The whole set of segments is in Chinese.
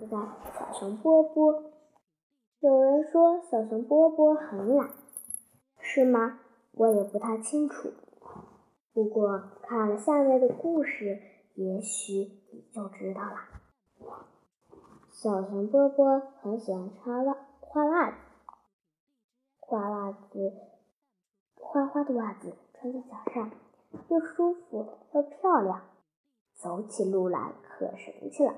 是在小熊波波。有人说小熊波波很懒，是吗？我也不太清楚。不过看了下面的故事，也许你就知道了。小熊波波很喜欢穿袜花袜子，花袜子花花的袜子穿在脚上又舒服又漂亮，走起路来可神气了。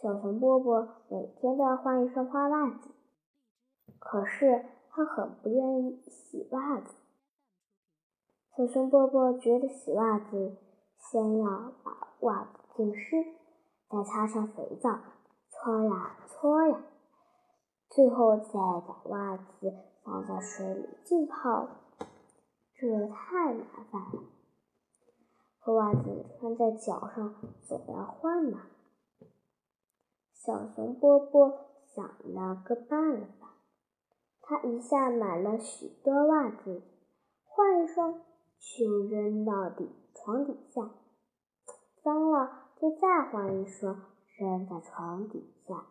小熊波波每天都要换一双花袜子，可是他很不愿意洗袜子。小熊波波觉得洗袜子先要把袜子浸湿，再擦上肥皂，搓呀搓呀，最后再把袜子放在水里浸泡。这太麻烦了，和袜子穿在脚上总要换呢。小熊波波想了个办法，他一下买了许多袜子，换一双。就扔到底床底下，脏了就再换一双扔在床底下。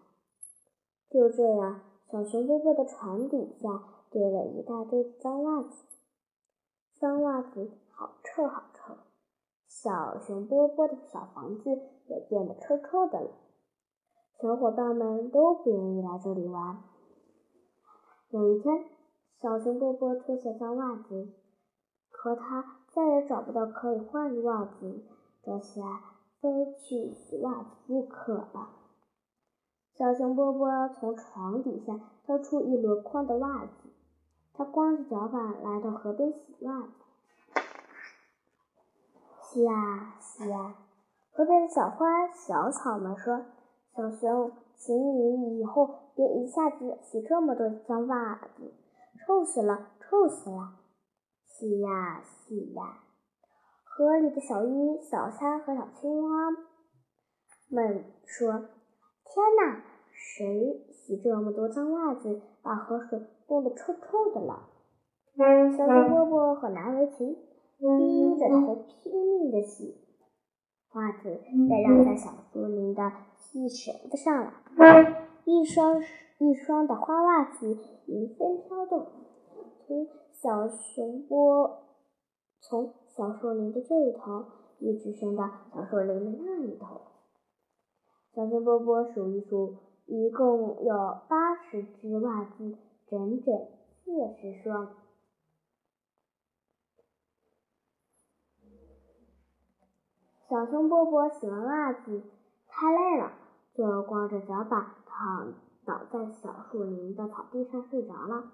就这样，小熊波波的床底下堆了一大堆脏袜子，脏袜子好臭好臭。小熊波波的小房子也变得臭臭的了，小伙伴们都不愿意来这里玩。有一天，小熊波波脱下脏袜子。可他再也找不到可以换的袜子，这下非去洗袜子不可了。小熊波波从床底下掏出一箩筐的袜子，他光着脚板来到河边洗袜子。洗呀洗呀，河边的小花小草们说：“小熊，请你以后别一下子洗这么多脏袜子，臭死了，臭死了。”洗呀洗呀，河里的小鱼、小虾和小青蛙们说：“天哪，谁洗这么多脏袜子，把河水弄得臭臭的了？”小熊波波很难为情，低着头拼命的洗袜子，被晾在小树林的细绳子上了。一双一双的花袜子迎风飘动，从。小熊波从小树林的这一头一直伸到小树林的那一头。小熊波波数一数，一共有八十只袜子，整整四十双。小熊波波洗完袜子太累了，就光着脚板躺倒在小树林的草地上睡着了。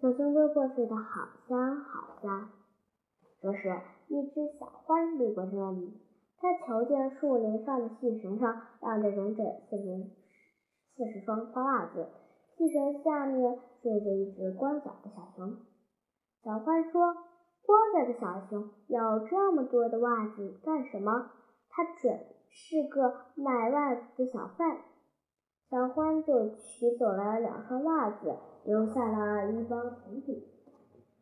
小熊波波睡得好香好香。这时，一只小獾路过这里，它瞧见树林上的细绳上晾着整整四十四十双花袜子，细绳下面睡着一只光脚的小熊。小獾说：“光脚的小熊有这么多的袜子干什么？他准是个卖袜子的小贩。”小欢就取走了两双袜子，留下了一包甜饼。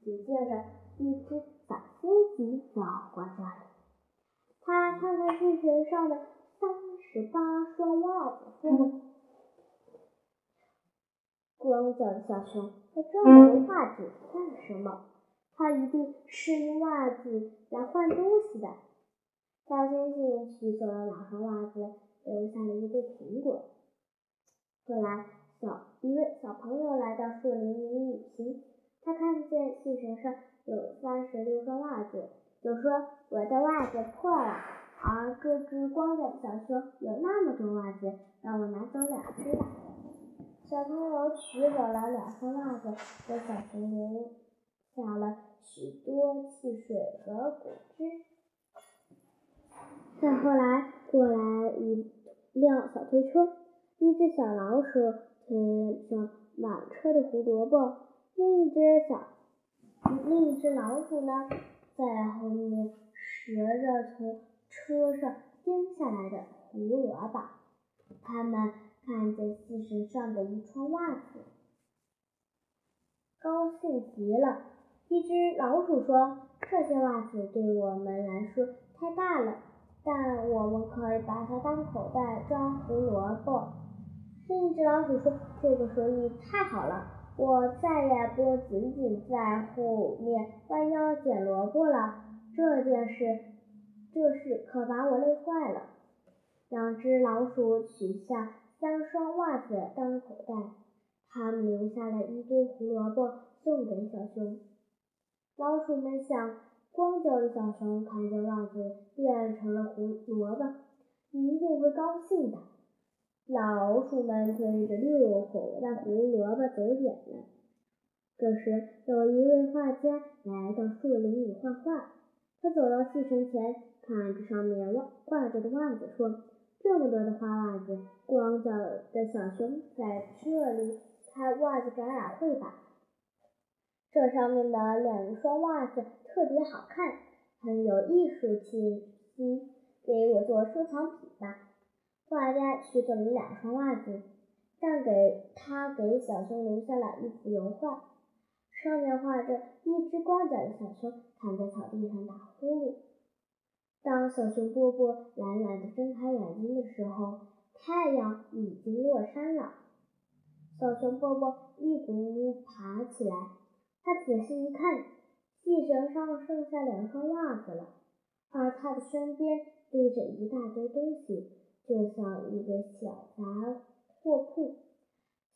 紧接着，一只小猩猩走过这里，他看看地球上的三十八双袜子，说：“光脚的小熊有这么多袜子干什么？他一定是用袜子来换东西的。”小猩猩取走了两双袜子，留下了一堆苹果。后来，小一位小朋友来到树林里旅行，他看见细绳上有三十六双袜子，就说：“我的袜子破了。”而这只光脚的小熊有那么多袜子，让我拿走两只吧。小朋友取走了两双袜子，给小熊留下了许多汽水和果汁。再后来，过来一辆小推车。一只小老鼠推着满车的胡萝卜，另一只小另一只老鼠呢，在后面拾着从车上扔下来的胡萝卜。他们看见细绳上的一串袜子，高兴极了。一只老鼠说：“这些袜子对我们来说太大了，但我们可以把它当口袋装胡萝卜。另一只老鼠说：“这个主意太好了，我再也不仅仅在后面弯腰捡萝卜了。这件事，这事可把我累坏了。”两只老鼠取下三双袜子当口袋，他们留下了一堆胡萝卜送给小熊。老鼠们想，光脚的小熊看见袜子变成了胡萝卜，一定会高兴的。老鼠们推着六口的胡萝卜走远了。这时，有一位画家来到树林里画画。他走到细绳前，看着上面挂挂着的袜子，说：“这么多的花袜子，光脚的小熊在这里开袜子展览会吧？这上面的两双袜子特别好看，很有艺术气息，给我做收藏品吧。”画家取走了两双袜子，但给他给小熊留下了一幅油画，上面画着一只光脚的小熊躺在草地上打呼噜。当小熊波波懒懒地睁开眼睛的时候，太阳已经落山了。小熊波波一骨碌爬起来，他仔细一看，细绳上剩下两双袜子了，而他的身边堆着一大堆东西。就像一个小杂货铺，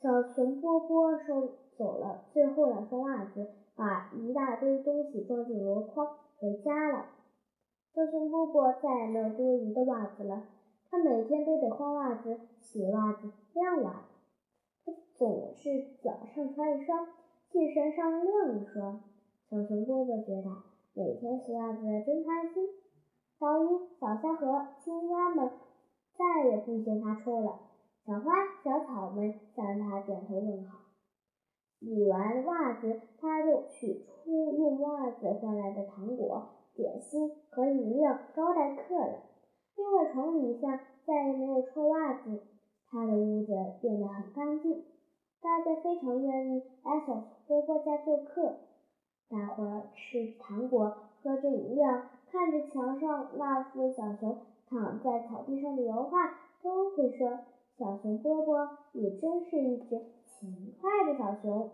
小熊波波收走了最后两双袜子，把一大堆东西装进箩筐回家了。小熊波波再也没有多余的袜子了，他每天都得换袜子、洗袜子、晾袜子。他总是脚上穿一双，替身上另一双。小熊哥哥觉得每天洗袜子真开心。小鱼、小虾和青蛙们。再也不嫌它臭了，小花、小草们向它点头问好。洗完袜子，它就取出用袜子换来的糖果、点心和饮料招待客人。因为床底下再也没有臭袜子，它的屋子变得很干净，大家非常愿意来小波波家做客。大伙儿吃糖果，喝着饮料，看着墙上那幅小熊。躺在草地上的油画都会说：“小熊波波，你真是一只勤快的小熊。”